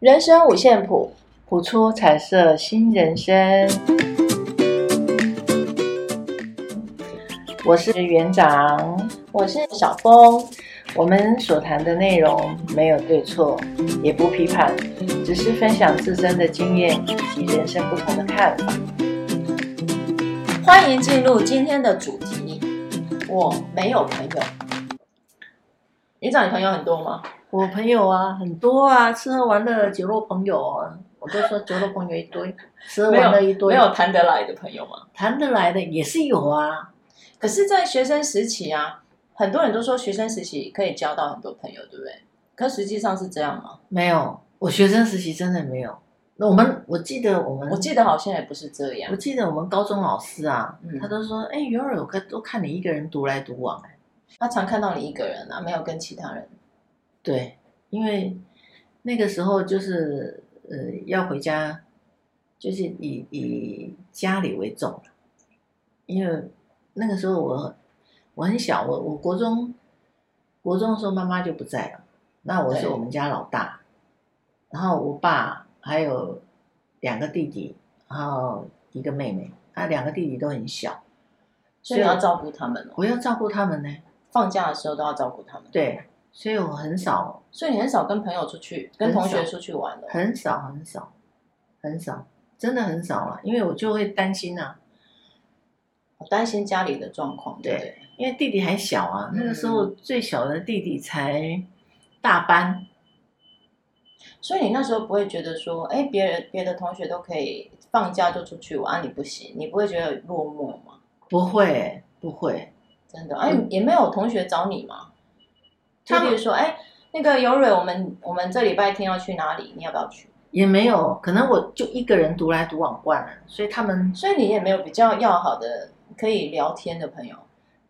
人生五线谱，谱出彩色新人生。我是园长，我是小峰。我们所谈的内容没有对错，也不批判，只是分享自身的经验以及人生不同的看法。欢迎进入今天的主题。我没有朋友。园长，你朋友很多吗？我朋友啊，很多啊，吃喝玩乐酒肉朋友啊，我都说酒肉朋友一堆，吃喝玩乐一堆。没有谈得来的朋友吗？谈得来的也是有啊。可是，在学生时期啊，很多人都说学生时期可以交到很多朋友，对不对？可实际上是这样吗？没有，我学生时期真的没有。那我们，我记得我们，我记得好像也不是这样。我记得我们高中老师啊，嗯、他都说，哎，有儿有个都看你一个人独来独往，哎，他常看到你一个人啊，没有跟其他人。对，因为那个时候就是呃要回家，就是以以家里为重，因为那个时候我我很小，我我国中国中的时候妈妈就不在了，那我是我们家老大，然后我爸还有两个弟弟，然后一个妹妹，啊两个弟弟都很小，所以你要照顾他们。我要照顾他们呢，放假的时候都要照顾他们。对。所以我很少，所以你很少跟朋友出去，跟同学出去玩的，很少很少，很少，真的很少了，因为我就会担心呐、啊，我担心家里的状况，对，对，因为弟弟还小啊，那个时候最小的弟弟才大班，所以你那时候不会觉得说，哎，别人别的同学都可以放假就出去玩，你不行，你不会觉得落寞吗？不会，不会，真的，哎，也没有同学找你吗？他比如说，哎，那个尤蕊，我们我们这礼拜天要去哪里？你要不要去？也没有，可能我就一个人独来独往惯了，所以他们，所以你也没有比较要好的可以聊天的朋友。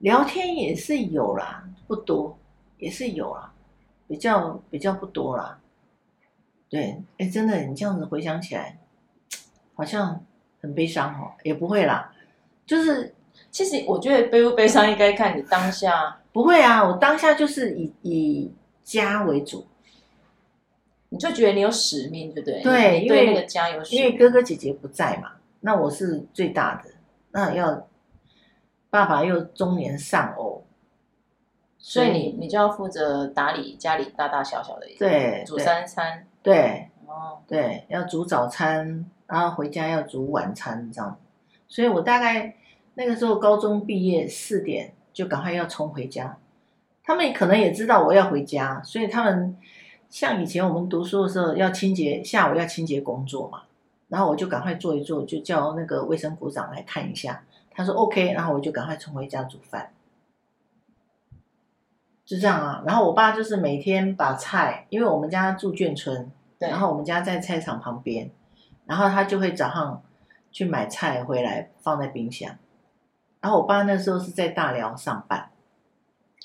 聊天也是有啦，不多，也是有啦，比较比较不多啦。对，哎，真的，你这样子回想起来，好像很悲伤哦。也不会啦，就是其实我觉得悲不悲伤应该看你当下。不会啊，我当下就是以以家为主，你就觉得你有使命，对不对？对，因为那个家有使命，因为哥哥姐姐不在嘛，那我是最大的，那要爸爸又中年丧偶，所以你你就要负责打理家里大大小小的，对，煮三餐，对，哦，对，要煮早餐，然后回家要煮晚餐这样，所以我大概那个时候高中毕业四点。就赶快要冲回家，他们可能也知道我要回家，所以他们像以前我们读书的时候要清洁，下午要清洁工作嘛，然后我就赶快做一做，就叫那个卫生股长来看一下，他说 OK，然后我就赶快冲回家煮饭，就这样啊。然后我爸就是每天把菜，因为我们家住眷村，对，然后我们家在菜场旁边，然后他就会早上去买菜回来放在冰箱。然后我爸那时候是在大寮上班，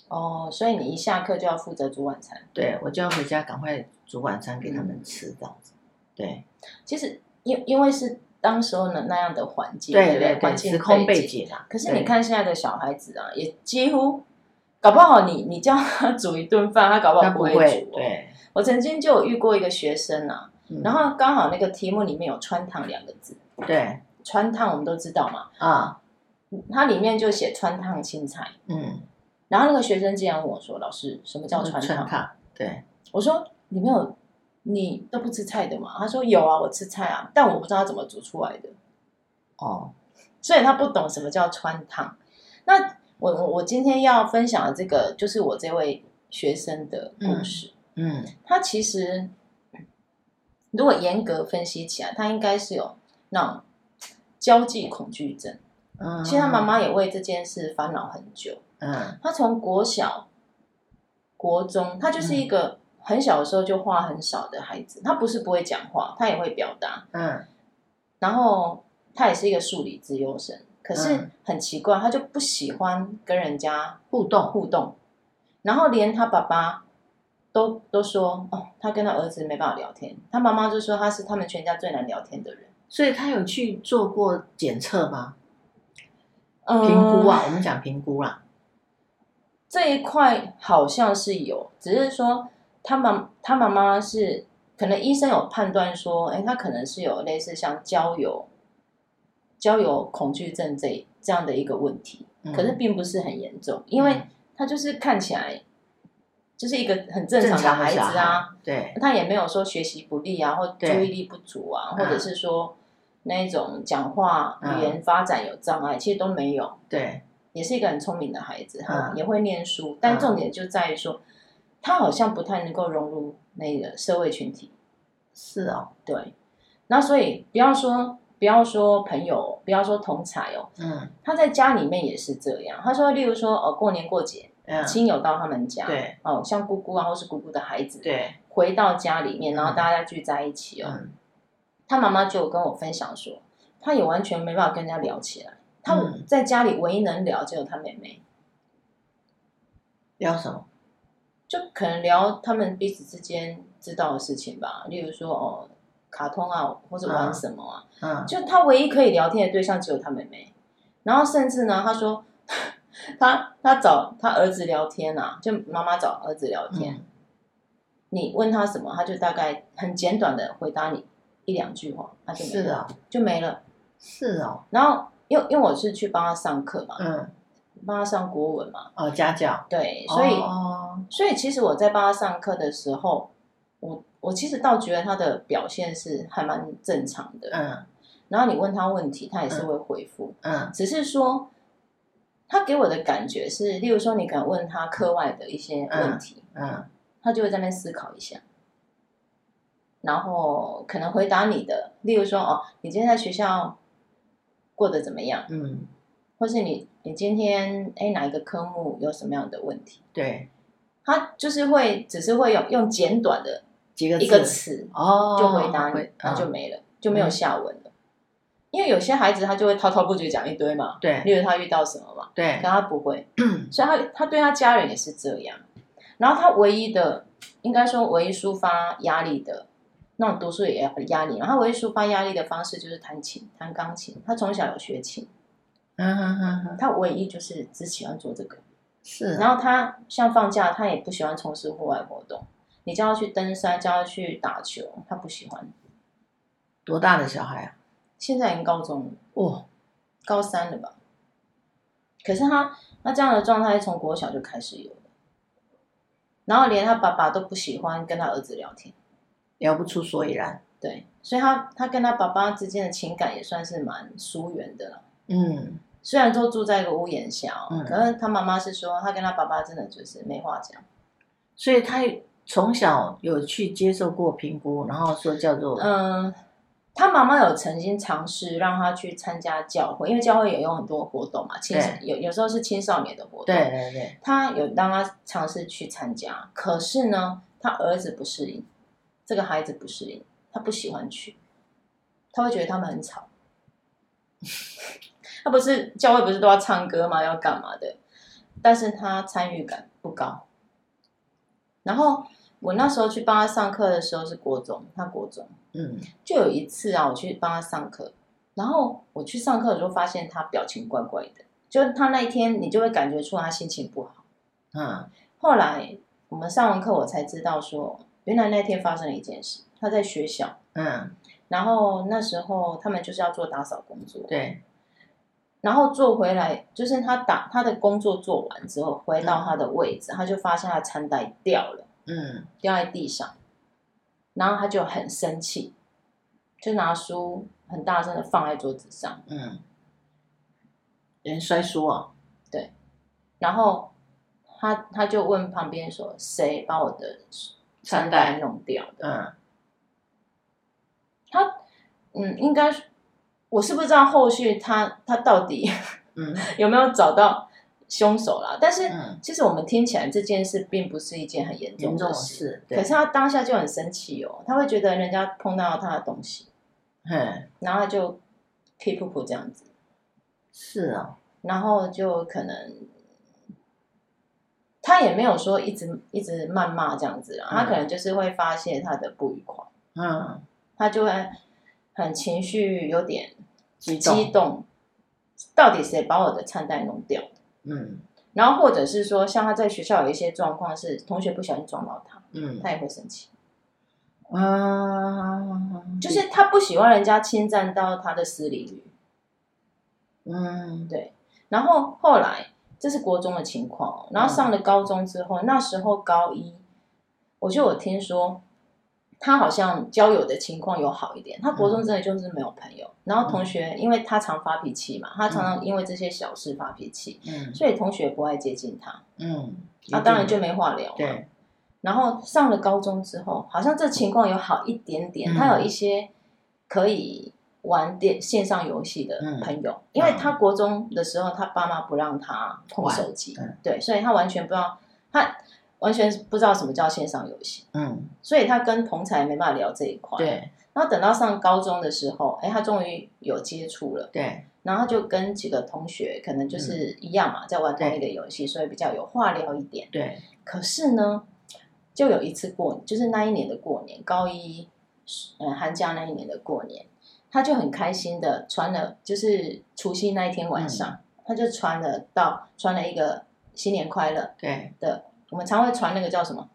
哦，所以你一下课就要负责煮晚餐。对，我就要回家赶快煮晚餐给他们吃，这样子。对，其实因因为是当时候呢那样的环境，对对对，时空背景啊。可是你看现在的小孩子啊，也几乎搞不好你你叫他 煮一顿饭，他搞不好不会煮。对，我曾经就有遇过一个学生啊，然后刚好那个题目里面有“穿烫”两个字。对，穿烫我们都知道嘛。啊。它里面就写穿烫青菜，嗯，然后那个学生竟然问我说：“老师，什么叫穿烫？”对，我说：“你没有，你都不吃菜的吗？”他说：“有啊，我吃菜啊，但我不知道他怎么煮出来的。”哦，所以他不懂什么叫穿烫。那我我我今天要分享的这个，就是我这位学生的故事。嗯，嗯，他其实如果严格分析起来，他应该是有那种交际恐惧症。嗯，其实他妈妈也为这件事烦恼很久。嗯，他从国小、国中，他就是一个很小的时候就话很少的孩子。他不是不会讲话，他也会表达。嗯，然后他也是一个数理资优生，可是很奇怪，他就不喜欢跟人家互动互动。然后连他爸爸都都说：“哦，他跟他儿子没办法聊天。”他妈妈就说他是他们全家最难聊天的人。所以他有去做过检测吗？评估啊，嗯、我们讲评估啦。这一块好像是有，只是说他妈他妈妈是可能医生有判断说，哎，他可能是有类似像交友交友恐惧症这这样的一个问题，嗯、可是并不是很严重，因为他就是看起来就是一个很正常的孩子啊，对，他也没有说学习不利啊，或注意力不足啊，或者是说那一种讲话语言发展有障碍，嗯、其实都没有，对，也是一个很聪明的孩子，哈、嗯，也会念书，但重点就在于说。他好像不太能够融入那个社会群体，是哦，对，那所以不要说不要说朋友，不要说同才哦，嗯，他在家里面也是这样。他说，例如说哦，过年过节，嗯，亲友到他们家，对，哦，像姑姑啊，或是姑姑的孩子，对，回到家里面，然后大家聚在一起哦，嗯，他妈妈就跟我分享说，他也完全没办法跟人家聊起来，他在家里唯一能聊只有他妹妹，聊什么？就可能聊他们彼此之间知道的事情吧，例如说哦，卡通啊，或者玩什么啊，嗯，嗯，就他唯一可以聊天的对象只有他妹妹，然后甚至呢，他说他他找他儿子聊天啊，就妈妈找儿子聊天，嗯，你问他什么，他就大概很简短的回答你一两句话，他就没了，是啊，就没了，是哦，然后因为因为我是去帮他上课嘛，嗯。帮他上国文嘛？哦，家教。对，所以，哦、所以其实我在帮他上课的时候，我我其实倒觉得他的表现是还蛮正常的。嗯。然后你问他问题，他也是会回复。嗯。只是说，他给我的感觉是，例如说，你敢问他课外的一些问题，嗯，嗯他就会在那边思考一下，然后可能回答你的，例如说，哦，你今天在学校过得怎么样？嗯。或是你，你今天哎哪一个科目有什么样的问题？对，他就是会，只是会用用简短的几个一个词哦，就回答你，哦、然后就没了，就没有下文了。嗯、因为有些孩子他就会滔滔不绝讲一堆嘛，对，例如他遇到什么嘛，对，可他不会，所以他他对他家人也是这样。然后他唯一的，应该说唯一抒发压力的那种读书也很压力，然后他唯一抒发压力的方式就是弹琴，弹钢琴。他从小有学琴。嗯哼哼哼，他唯一就是只喜欢做这个，是、啊。然后他像放假，他也不喜欢从事户外活动。你叫他去登山，叫他去打球，他不喜欢。多大的小孩啊？现在已经高中了，哦，高三了吧？可是他那这样的状态从国小就开始有了，然后连他爸爸都不喜欢跟他儿子聊天，聊不出所以然。对，所以他他跟他爸爸之间的情感也算是蛮疏远的了。嗯，虽然都住在一个屋檐下，嗯，可是他妈妈是说，他跟他爸爸真的就是没话讲，所以他从小有去接受过评估，然后说叫做，嗯，他妈妈有曾经尝试让他去参加教会，因为教会也有很多活动嘛，青有有时候是青少年的活动，对对对，他有让他尝试去参加，可是呢，他儿子不适应，这个孩子不适应，他不喜欢去，他会觉得他们很吵。他不是教会不是都要唱歌吗？要干嘛的？但是他参与感不高。然后我那时候去帮他上课的时候是国中，他国中，嗯，就有一次啊，我去帮他上课，然后我去上课的时候发现他表情怪怪的，就他那一天你就会感觉出他心情不好。嗯，后来我们上完课，我才知道说，原来那天发生了一件事，他在学校，嗯，然后那时候他们就是要做打扫工作，对。然后做回来，就是他打他的工作做完之后，回到他的位置，嗯、他就发现他的餐袋掉了，嗯，掉在地上，然后他就很生气，就拿书很大声的放在桌子上，嗯，人摔书啊，对，然后他他就问旁边说，谁把我的餐袋弄掉的？嗯，他嗯应该。我是不知道后续他他到底嗯 有没有找到凶手啦？但是其实我们听起来这件事并不是一件很严重的事，可是他当下就很生气哦，他会觉得人家碰到他的东西，嗯，然后他就气噗噗这样子，是啊，然后就可能他也没有说一直一直谩骂这样子啦，他可能就是会发泄他的不愉快，嗯，他就会很情绪有点。激动，激动，到底谁把我的餐袋弄掉？嗯，然后或者是说，像他在学校有一些状况，是同学不小心撞到他，嗯，他也会生气。啊，就是他不喜欢人家侵占到他的私领域。嗯，对。然后后来这是国中的情况，然后上了高中之后，嗯、那时候高一，我就有听说。他好像交友的情况有好一点，他国中真的就是没有朋友，嗯、然后同学因为他常发脾气嘛，他常常因为这些小事发脾气，嗯，所以同学不爱接近他，嗯，那、啊、当然就没话聊嘛。对，然后上了高中之后，好像这情况有好一点点，嗯、他有一些可以玩电线上游戏的朋友，嗯、因为他国中的时候他爸妈不让他碰手机，嗯、对，所以他完全不知道他。完全不知道什么叫线上游戏，嗯，所以他跟同才没办法聊这一块。对，然后等到上高中的时候，哎，他终于有接触了，对，然后他就跟几个同学可能就是一样嘛，在玩同一个游戏，所以比较有话聊一点。对，可是呢，就有一次过，就是那一年的过年，高一，嗯，寒假那一年的过年，他就很开心的穿了，就是除夕那一天晚上，他就穿了到穿了一个新年快乐，对。的。我们常会传那个叫什么？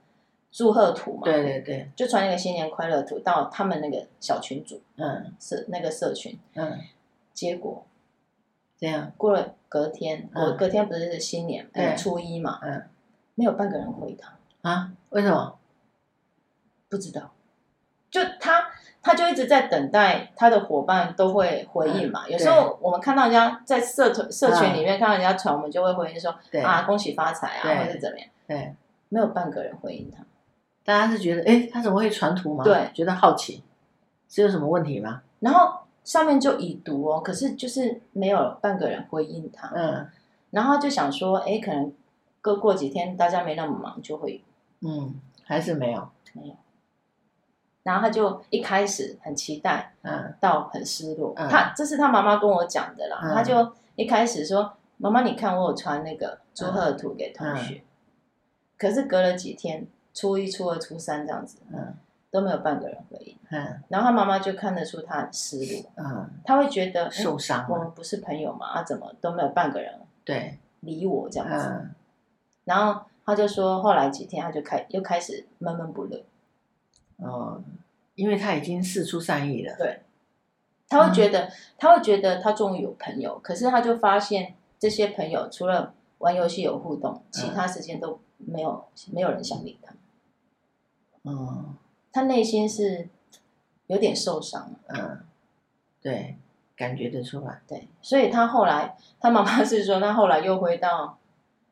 祝贺图嘛？对对对，就传那个新年快乐图到他们那个小群组，嗯，社那个社群，嗯，结果这样。过了隔天，我隔天不是新年，对，初一嘛，嗯，没有半个人回他。啊？为什么？不知道，就他他就一直在等待他的伙伴都会回应嘛。有时候我们看到人家在社团社群里面看到人家传，我们就会回应说啊，恭喜发财啊，或者怎么样。对，没有半个人回应他。大家是觉得，哎，他怎么会传图吗？对，觉得好奇，是有什么问题吗？然后上面就已读哦，可是就是没有半个人回应他。嗯，然后就想说，哎，可能过过几天大家没那么忙，就会。嗯，还是没有，没有。然后他就一开始很期待，嗯，到很失落。嗯、他这是他妈妈跟我讲的啦。嗯、他就一开始说：“妈妈，你看我有传那个祝贺图给同学。嗯”嗯可是隔了几天，初一、初二、初三这样子，嗯，都没有半个人回应，嗯，然后他妈妈就看得出他很失落，嗯，他会觉得受伤，我们不是朋友嘛，啊，怎么都没有半个人对理我这样子，然后他就说，后来几天他就开又开始闷闷不乐，哦，因为他已经释出善意了，对，他会觉得他会觉得他终于有朋友，可是他就发现这些朋友除了玩游戏有互动，其他时间都。没有，没有人想理他。嗯，他内心是有点受伤。嗯，对，感觉得出来。对，所以他后来，他妈妈是说，他后来又回到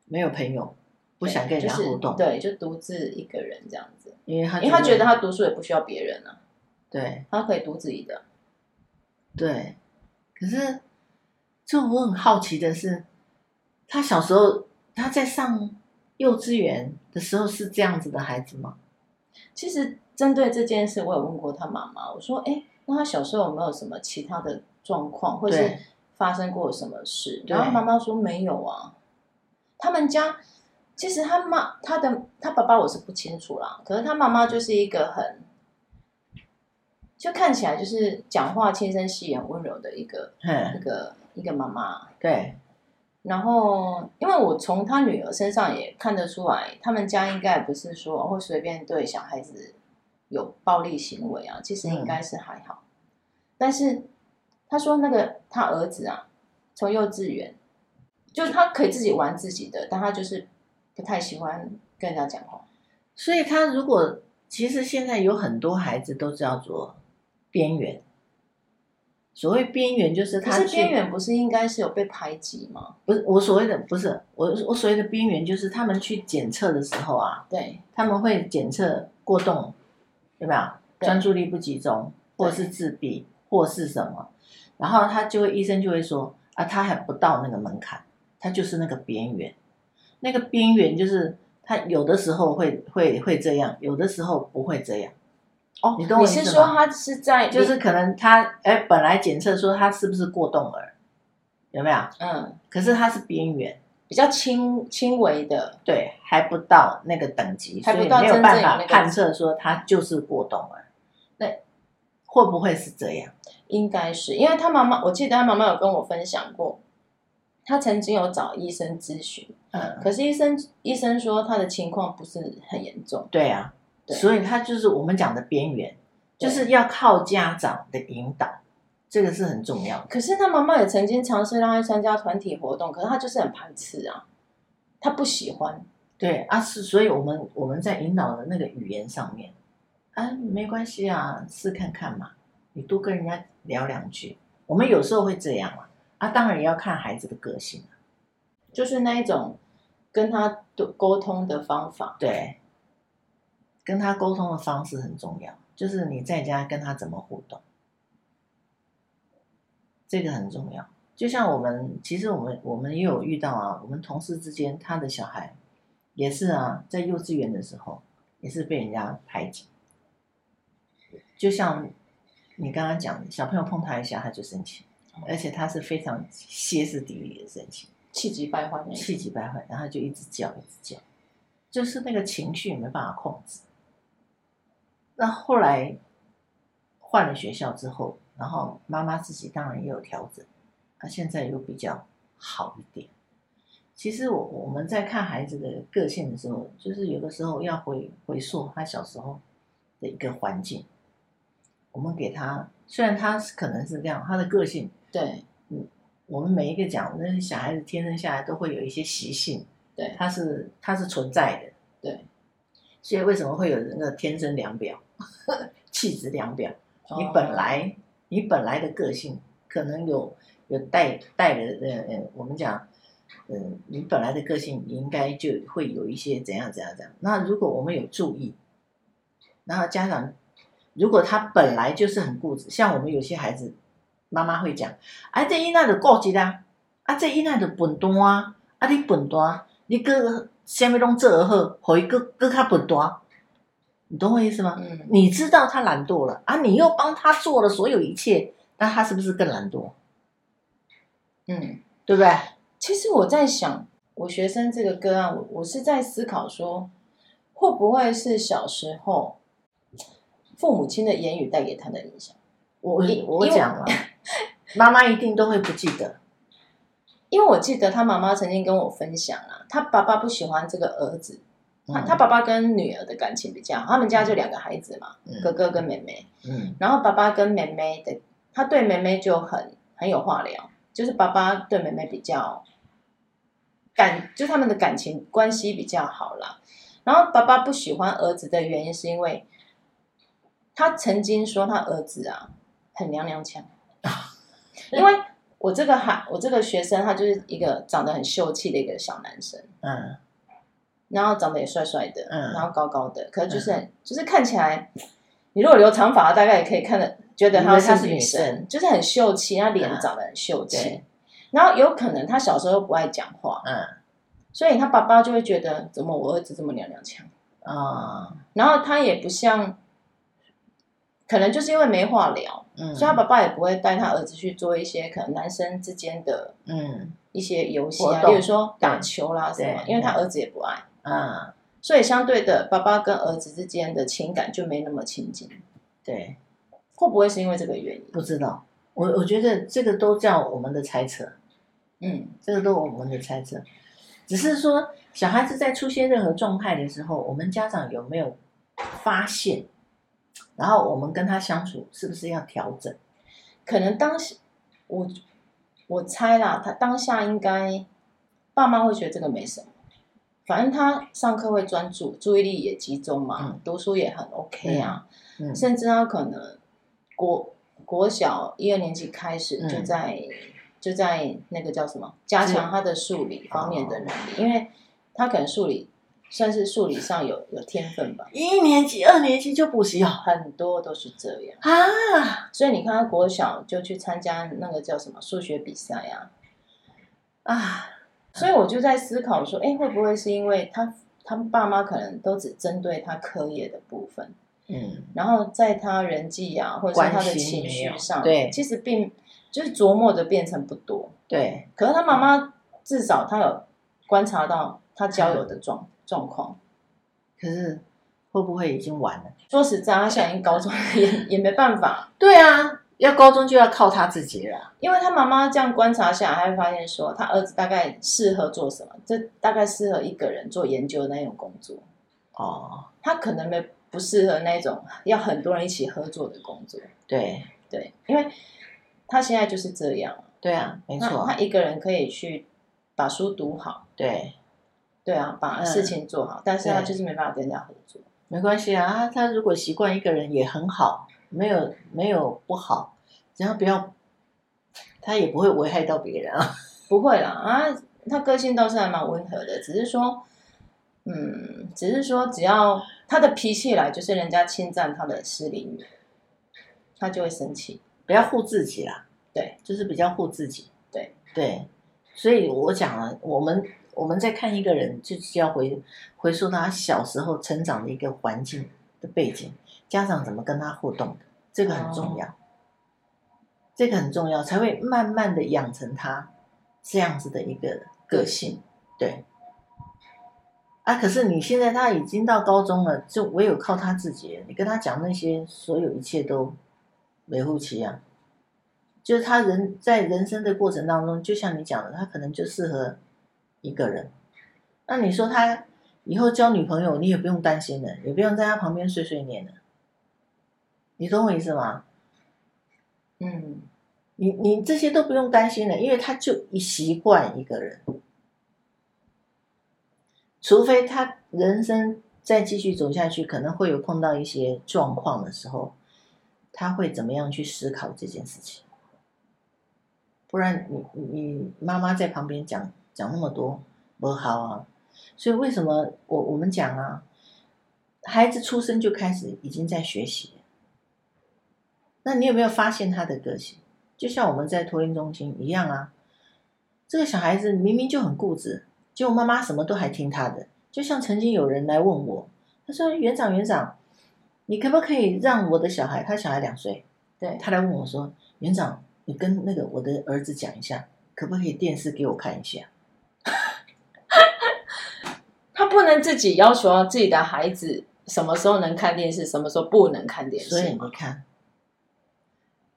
没有朋友，不想跟人家互动，对，就独自一个人这样子。因为他，因为他觉得他读书也不需要别人啊。对，他可以读自己的。对，可是，就我很好奇的是，他小时候他在上。幼稚园的时候是这样子的孩子吗？其实针对这件事，我有问过他妈妈。我说：“哎，那他小时候有没有什么其他的状况，或者是发生过什么事？”对然后妈妈说：“没有啊。”他们家其实他妈他的他爸爸我是不清楚啦，可是他妈妈就是一个很，就看起来就是讲话轻声细语、温柔的一个一个一个妈妈。对。然后，因为我从他女儿身上也看得出来，他们家应该不是说会随便对小孩子有暴力行为啊，其实应该是还好。嗯、但是他说那个他儿子啊，从幼稚园，就是他可以自己玩自己的，但他就是不太喜欢跟人家讲话。所以他如果其实现在有很多孩子都叫做边缘。所谓边缘就是他，可是边缘不是应该是有被排挤吗？不是，我所谓的不是我我所谓的边缘就是他们去检测的时候啊，对，他们会检测过动，有没有专注力不集中，或是自闭，或是什么？然后他就会医生就会说啊，他还不到那个门槛，他就是那个边缘，那个边缘就是他有的时候会会会这样，有的时候不会这样。哦，你懂我意思吗？你是说他是在，就是可能他哎，本来检测说他是不是过动儿，有没有？嗯，可是他是边缘，比较轻轻微的，对，还不到那个等级，还不到，所以没有办法判测说他就是过动儿。那会不会是这样？应该是，因为他妈妈，我记得他妈妈有跟我分享过，他曾经有找医生咨询，嗯，可是医生医生说他的情况不是很严重，对啊。所以他就是我们讲的边缘，就是要靠家长的引导，这个是很重要的。可是他妈妈也曾经尝试让他参加团体活动，可是他就是很排斥啊，他不喜欢。对啊，是，所以我们我们在引导的那个语言上面，啊，没关系啊，试看看嘛，你多跟人家聊两句。我们有时候会这样嘛，啊，当然也要看孩子的个性，就是那一种跟他的沟通的方法，对。跟他沟通的方式很重要，就是你在家跟他怎么互动，这个很重要。就像我们，其实我们我们也有遇到啊，我们同事之间，他的小孩也是啊，在幼稚园的时候也是被人家排挤。就像你刚刚讲的，小朋友碰他一下他就生气，而且他是非常歇斯底里的生气，气急败坏，气急败坏，然后就一直叫，一直叫，就是那个情绪没办法控制。那后来换了学校之后，然后妈妈自己当然也有调整，她现在又比较好一点。其实我我们在看孩子的个性的时候，就是有的时候要回回溯他小时候的一个环境，我们给他，虽然他可能是这样，他的个性，对，嗯，我们每一个讲，那小孩子天生下来都会有一些习性，对，他是他是存在的，对，所以为什么会有人的天生量表？气质量表，你本来、哦、你本来的个性可能有有带带的呃呃，我们讲，嗯、呃，你本来的个性应该就会有一些怎样怎样怎样。那如果我们有注意，然后家长如果他本来就是很固执，像我们有些孩子，妈妈会讲，啊这囡仔就固执啦，啊这囡仔就笨蛋啊，啊你笨蛋，你搁什么拢做好，互伊搁搁较笨蛋。你懂我意思吗？嗯，你知道他懒惰了啊，你又帮他做了所有一切，那他是不是更懒惰？嗯，对不对？其实我在想，我学生这个个案，我我是在思考说，会不会是小时候父母亲的言语带给他的影响？我我讲了，妈妈一定都会不记得，因为我记得他妈妈曾经跟我分享啊，他爸爸不喜欢这个儿子。他他爸爸跟女儿的感情比较好，他们家就两个孩子嘛，嗯、哥哥跟妹妹。嗯，然后爸爸跟妹妹的，他对妹妹就很很有话聊，就是爸爸对妹妹比较感，就他们的感情关系比较好啦。然后爸爸不喜欢儿子的原因是因为，他曾经说他儿子啊很娘娘腔，因为我这个孩我这个学生他就是一个长得很秀气的一个小男生，嗯。然后长得也帅帅的，嗯，然后高高的，可是就是、嗯、就是看起来，你如果留长发，大概也可以看得觉得他是女生，就是很秀气，他脸长得很秀气、嗯。然后有可能他小时候不爱讲话，嗯，所以他爸爸就会觉得怎么我儿子这么娘娘腔啊、嗯？然后他也不像，可能就是因为没话聊，嗯，所以他爸爸也不会带他儿子去做一些可能男生之间的嗯一些游戏啊，比如说打球啦什么，因为他儿子也不爱。嗯，所以相对的，爸爸跟儿子之间的情感就没那么亲近。对，会不会是因为这个原因？不知道，我我觉得这个都叫我们的猜测。嗯，这个都我们的猜测，只是说小孩子在出现任何状态的时候，我们家长有没有发现？然后我们跟他相处是不是要调整？可能当时我我猜啦，他当下应该爸妈会觉得这个没什么。反正他上课会专注，注意力也集中嘛，嗯、读书也很 OK 啊，甚至他可能国国小一二年级开始就在、嗯、就在那个叫什么加强他的数理方面的能力，因为他可能数理算是数理上有有天分吧。一年级、二年级就补习哦，很多都是这样。啊，所以你看他国小就去参加那个叫什么数学比赛呀，啊。啊。所以我就在思考说，哎，会不会是因为他他们爸妈可能都只针对他课业的部分，嗯，然后在他人际啊，或者是他的情绪上，对，其实并就是琢磨的变成不多，对。可是他妈妈至少他有观察到他交友的状状况，可是会不会已经晚了？说实在，他现在已经高中 也也没办法，对啊。要高中就要靠他自己了，因为他妈妈这样观察下来，他会发现说，他儿子大概适合做什么？这大概适合一个人做研究的那种工作。哦，他可能没不适合那种要很多人一起合作的工作。对对，因为他现在就是这样。对啊，没错，他一个人可以去把书读好。对，对啊，把事情做好，嗯、但是他就是没办法跟人家合作。没关系啊，他如果习惯一个人也很好，没有没有不好，只要不要，他也不会危害到别人啊。不会啦啊，他个性倒是还蛮温和的，只是说，嗯，只是说只要他的脾气来，就是人家侵占他的私领域，他就会生气，不要护自己啦。对，就是比较护自己。对对，所以我讲了，我们我们在看一个人，就是要回回溯他小时候成长的一个环境的背景，家长怎么跟他互动的，这个很重要，哦、这个很重要，才会慢慢的养成他这样子的一个个性。对。啊，可是你现在他已经到高中了，就唯有靠他自己，你跟他讲那些，所有一切都微乎其啊。就是他人在人生的过程当中，就像你讲的，他可能就适合一个人。那你说他以后交女朋友，你也不用担心了，也不用在他旁边碎碎念了。你懂我意思吗？嗯，你你这些都不用担心了，因为他就一习惯一个人，除非他人生再继续走下去，可能会有碰到一些状况的时候，他会怎么样去思考这件事情。不然你你妈妈在旁边讲讲那么多不好啊，所以为什么我我们讲啊，孩子出生就开始已经在学习，那你有没有发现他的个性？就像我们在托婴中心一样啊，这个小孩子明明就很固执，结果妈妈什么都还听他的。就像曾经有人来问我，他说：“园长园长，你可不可以让我的小孩，他小孩两岁，对，他来问我说，园长。”你跟那个我的儿子讲一下，可不可以电视给我看一下？他不能自己要求自己的孩子什么时候能看电视，什么时候不能看电视。所以你看，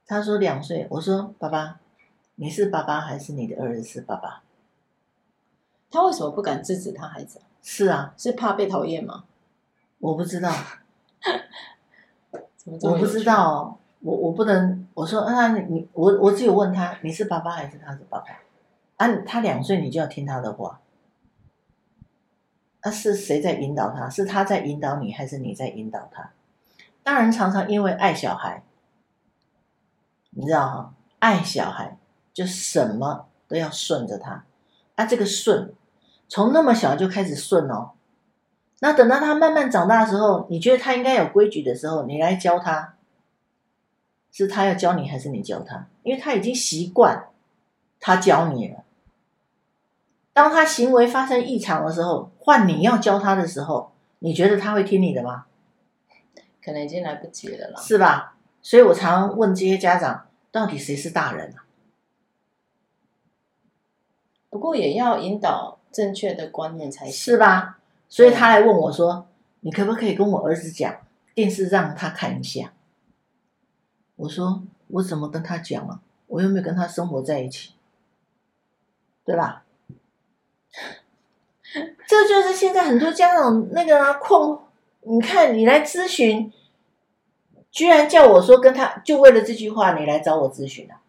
他说两岁，我说爸爸，你是爸爸还是你的儿子是爸爸？他为什么不敢制止他孩子？是啊，是怕被讨厌吗？我不知道，我不知道哦。我我不能，我说啊，你你我我只有问他，你是爸爸还是他是爸爸？啊，他两岁你就要听他的话。那、啊、是谁在引导他？是他在引导你，还是你在引导他？当然，常常因为爱小孩，你知道哈，爱小孩就什么都要顺着他。啊，这个顺从那么小就开始顺哦。那等到他慢慢长大的时候，你觉得他应该有规矩的时候，你来教他。是他要教你，还是你教他？因为他已经习惯他教你了。当他行为发生异常的时候，换你要教他的时候，你觉得他会听你的吗？可能已经来不及了啦，是吧？所以我常问这些家长，到底谁是大人啊？不过也要引导正确的观念才行，是吧？所以他来问我说：“你可不可以跟我儿子讲电视，让他看一下？”我说我怎么跟他讲啊？我又没有跟他生活在一起，对吧？这就是现在很多家长那个啊，困。你看你来咨询，居然叫我说跟他，就为了这句话你来找我咨询啊？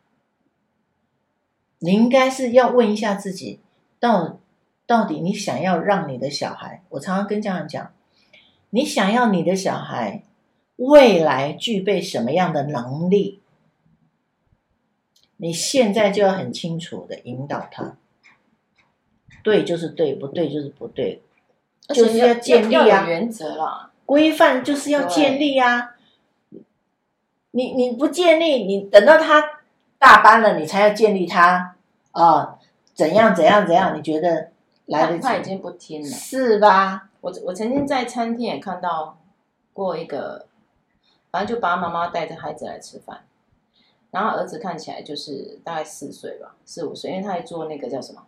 你应该是要问一下自己，到到底你想要让你的小孩，我常常跟家长讲，你想要你的小孩。未来具备什么样的能力？你现在就要很清楚的引导他，对就是对，不对就是不对，就是要建立啊原则了，规范就是要建立啊。你你不建立，你等到他大班了，你才要建立他啊？怎样怎样怎样？你觉得来得及？他已经不听了，是吧？我我曾经在餐厅也看到过一个。反正就爸爸妈妈带着孩子来吃饭，然后儿子看起来就是大概四岁吧，四五岁，因为他还做那个叫什么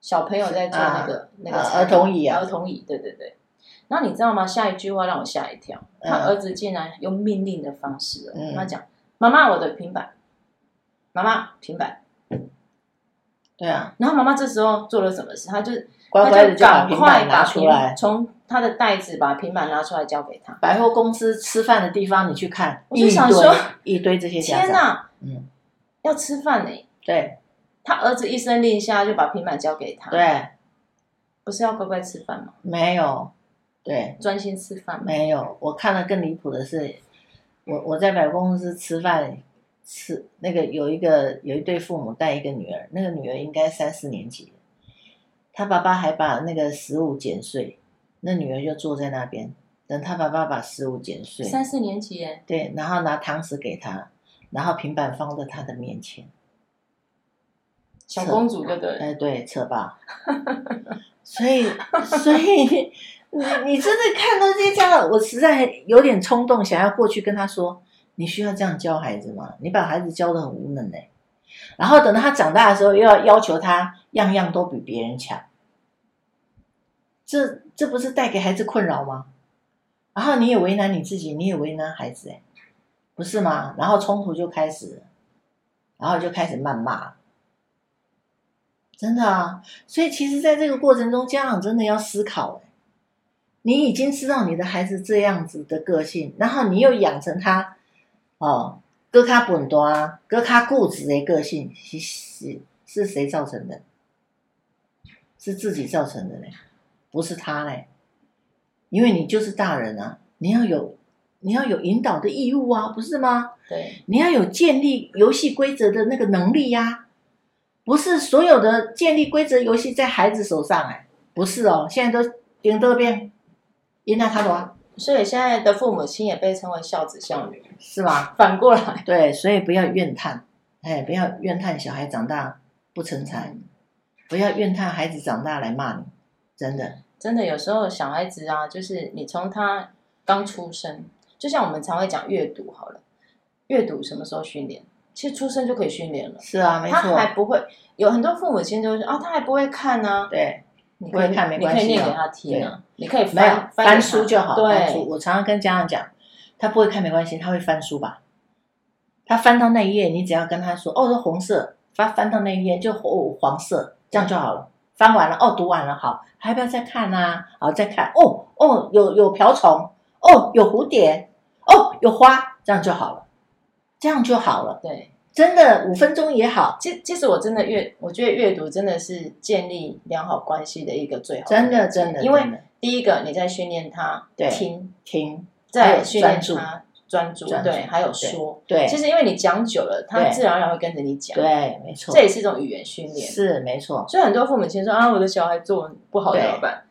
小朋友在坐那个、啊、那个儿童椅啊，儿童椅，对对对。然后你知道吗？下一句话让我吓一跳，他儿子竟然用命令的方式，跟、嗯、他讲：“妈妈，我的平板，妈妈平板。”对啊。然后妈妈这时候做了什么事？他就乖乖的就把平板拿出来，从他的袋子把平板拿出来交给他。百货公司吃饭的地方，你去看，我就想说一堆这些家长，天哪，嗯，要吃饭呢。对，他儿子一声令下就把平板交给他。对，不是要乖乖吃饭吗？没有，对，专心吃饭。没有，我看了更离谱的是，我我在百货公司吃饭。吃那个有一个有一对父母带一个女儿，那个女儿应该三四年级，他爸爸还把那个食物剪碎，那女儿就坐在那边等他爸爸把食物剪碎。三四年级耶？对，然后拿汤匙给他，然后平板放在他的面前。小公主对不对？哎，对，扯吧。所以，所以你你真的看到这些家长，我实在有点冲动，想要过去跟他说。你需要这样教孩子吗？你把孩子教的很无能嘞，然后等到他长大的时候，又要要求他样样都比别人强，这这不是带给孩子困扰吗？然后你也为难你自己，你也为难孩子，哎，不是吗？然后冲突就开始，然后就开始谩骂，真的啊！所以其实，在这个过程中，家长真的要思考，哎，你已经知道你的孩子这样子的个性，然后你又养成他。哦，哥卡本多啊，哥卡固执的个性是是是谁造成的？是自己造成的嘞，不是他嘞。因为你就是大人啊，你要有你要有引导的义务啊，不是吗？对，你要有建立游戏规则的那个能力呀、啊，不是所有的建立规则游戏在孩子手上哎，不是哦，现在都顶多变，赢了他多。所以现在的父母亲也被称为孝子孝女，是吧？反过来，对，所以不要怨叹，哎，不要怨叹小孩长大不成才，不要怨叹孩子长大来骂你，真的，真的有时候小孩子啊，就是你从他刚出生，就像我们常会讲阅读好了，阅读什么时候训练？其实出生就可以训练了，是啊，没错，他还不会，有很多父母亲就会说啊，他还不会看呢、啊，对。你可以看没关系，你可以念给他听啊。你可以翻没有翻，翻书就好。对，翻书。我常常跟家长讲，他不会看没关系，他会翻书吧？他翻到那一页，你只要跟他说：“哦，是红色。”翻翻到那一页就哦黄色，这样就好了。翻完了，哦，读完了，好，还要不要再看啊？好，再看。哦哦，有有瓢虫，哦，有蝴蝶，哦，有花，这样就好了，这样就好了。对。真的五分钟也好，其其实我真的阅，我觉得阅读真的是建立良好关系的一个最好的。真的真的，因为第一个你在训练他听听，在训练他专注，对，还有说，对。其实因为你讲久了，他自然而然会跟着你讲，对，没错。这也是一种语言训练，是没错。所以很多父母亲说啊，我的小孩作文不好怎么办？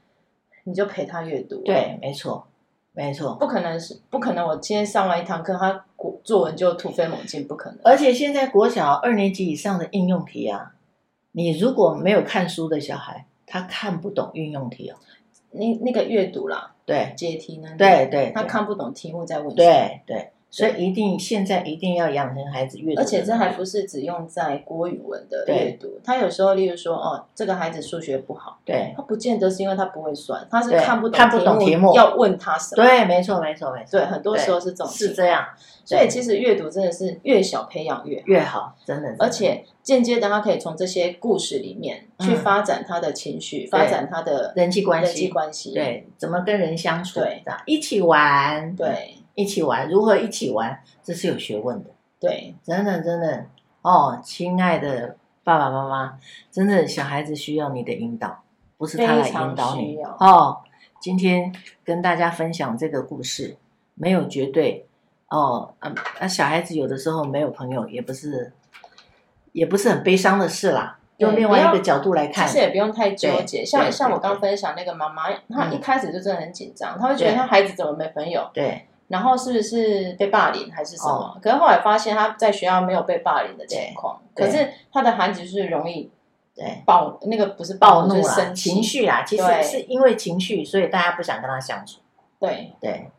你就陪他阅读，对，没错。没错，不可能是不可能。我今天上完一堂课，他作文就突飞猛进，不可能。而且现在国小二年级以上的应用题啊，你如果没有看书的小孩，他看不懂应用题哦。那那个阅读啦，对，解题呢，对对，他看不懂题目在问什么，对对。所以一定现在一定要养成孩子阅读，而且这还不是只用在国语文的阅读。他有时候，例如说，哦，这个孩子数学不好，对，他不见得是因为他不会算，他是看不懂看不懂题目，要问他什么？对，没错，没错，没错。对，很多时候是这种是这样。所以其实阅读真的是越小培养越越好，真的。而且间接的，他可以从这些故事里面去发展他的情绪，发展他的人际关系，人际关系，对，怎么跟人相处？对，一起玩，对。一起玩，如何一起玩？这是有学问的。对，真的真的哦，亲爱的爸爸妈妈，真的小孩子需要你的引导，不是他来引导你哦。今天跟大家分享这个故事，没有绝对哦。啊啊，小孩子有的时候没有朋友，也不是，也不是很悲伤的事啦。用另外一个角度来看，其实也不用太纠结。像像我刚分享那个妈妈，她一开始就真的很紧张，她会觉得她孩子怎么没朋友？对。然后是不是被霸凌还是什么？哦、可是后来发现他在学校没有被霸凌的情况，可是他的孩子就是容易对暴那个不是暴怒啦，生情绪啊，其实是因为情绪，所以大家不想跟他相处。对对，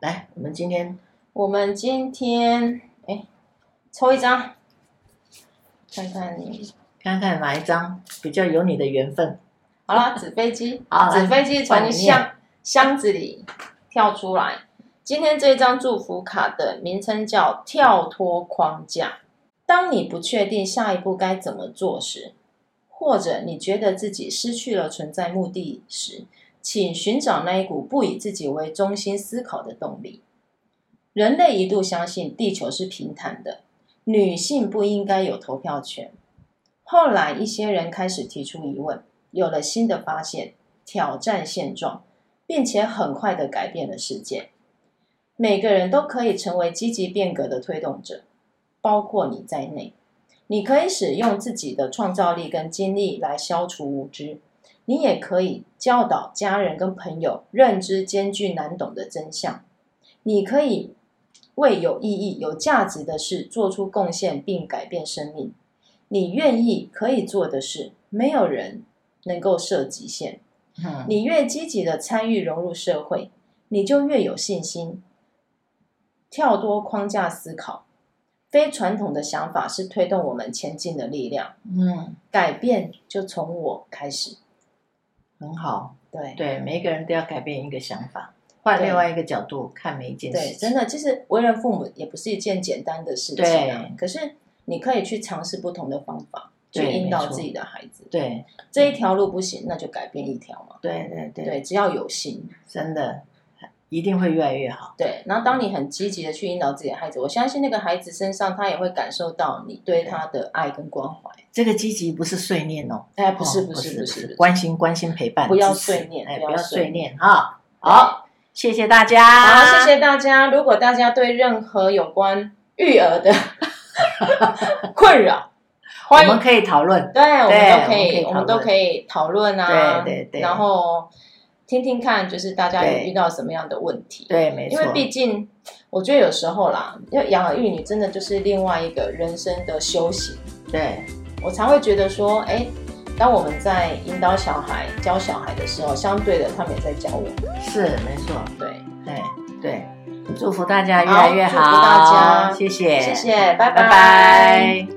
来，我们今天我们今天哎，抽一张，看看你看看哪一张比较有你的缘分。好了，纸飞机，纸飞机从箱箱子里跳出来。今天这张祝福卡的名称叫“跳脱框架”。当你不确定下一步该怎么做时，或者你觉得自己失去了存在目的时，请寻找那一股不以自己为中心思考的动力。人类一度相信地球是平坦的，女性不应该有投票权。后来一些人开始提出疑问，有了新的发现，挑战现状，并且很快地改变了世界。每个人都可以成为积极变革的推动者，包括你在内。你可以使用自己的创造力跟精力来消除无知，你也可以教导家人跟朋友认知艰巨难懂的真相。你可以为有意义、有价值的事做出贡献并改变生命。你愿意可以做的事，没有人能够设极限。嗯，你越积极的参与融入社会，你就越有信心。跳脱框架思考，非传统的想法是推动我们前进的力量。嗯，改变就从我开始，很好。对对，每一个人都要改变一个想法，换另外一个角度看每一件事情。对，真的，其实为人父母也不是一件简单的事情啊。可是你可以去尝试不同的方法，去引导自己的孩子。对，这一条路不行，那就改变一条嘛。对对对，对，只要有心，真的。一定会越来越好。对，然后当你很积极的去引导自己的孩子，我相信那个孩子身上他也会感受到你对他的爱跟关怀。这个积极不是碎念哦，哎，不是不是不是，关心关心陪伴，不要碎念，哎，不要碎念哈。好，谢谢大家，好，谢谢大家。如果大家对任何有关育儿的 困扰，我们可以讨论，对，我们都可以，我们都可以讨论啊，对对对，然后。听听看，就是大家有遇到什么样的问题？对，对，没错。因为毕竟，我觉得有时候啦，要养儿育女真的就是另外一个人生的修行。对，我常会觉得说，哎，当我们在引导小孩、教小孩的时候，相对的，他们也在教我们。是，没错。对，对，对。祝福大家越来越好。好，祝福大家，谢谢，谢谢，拜拜。拜拜。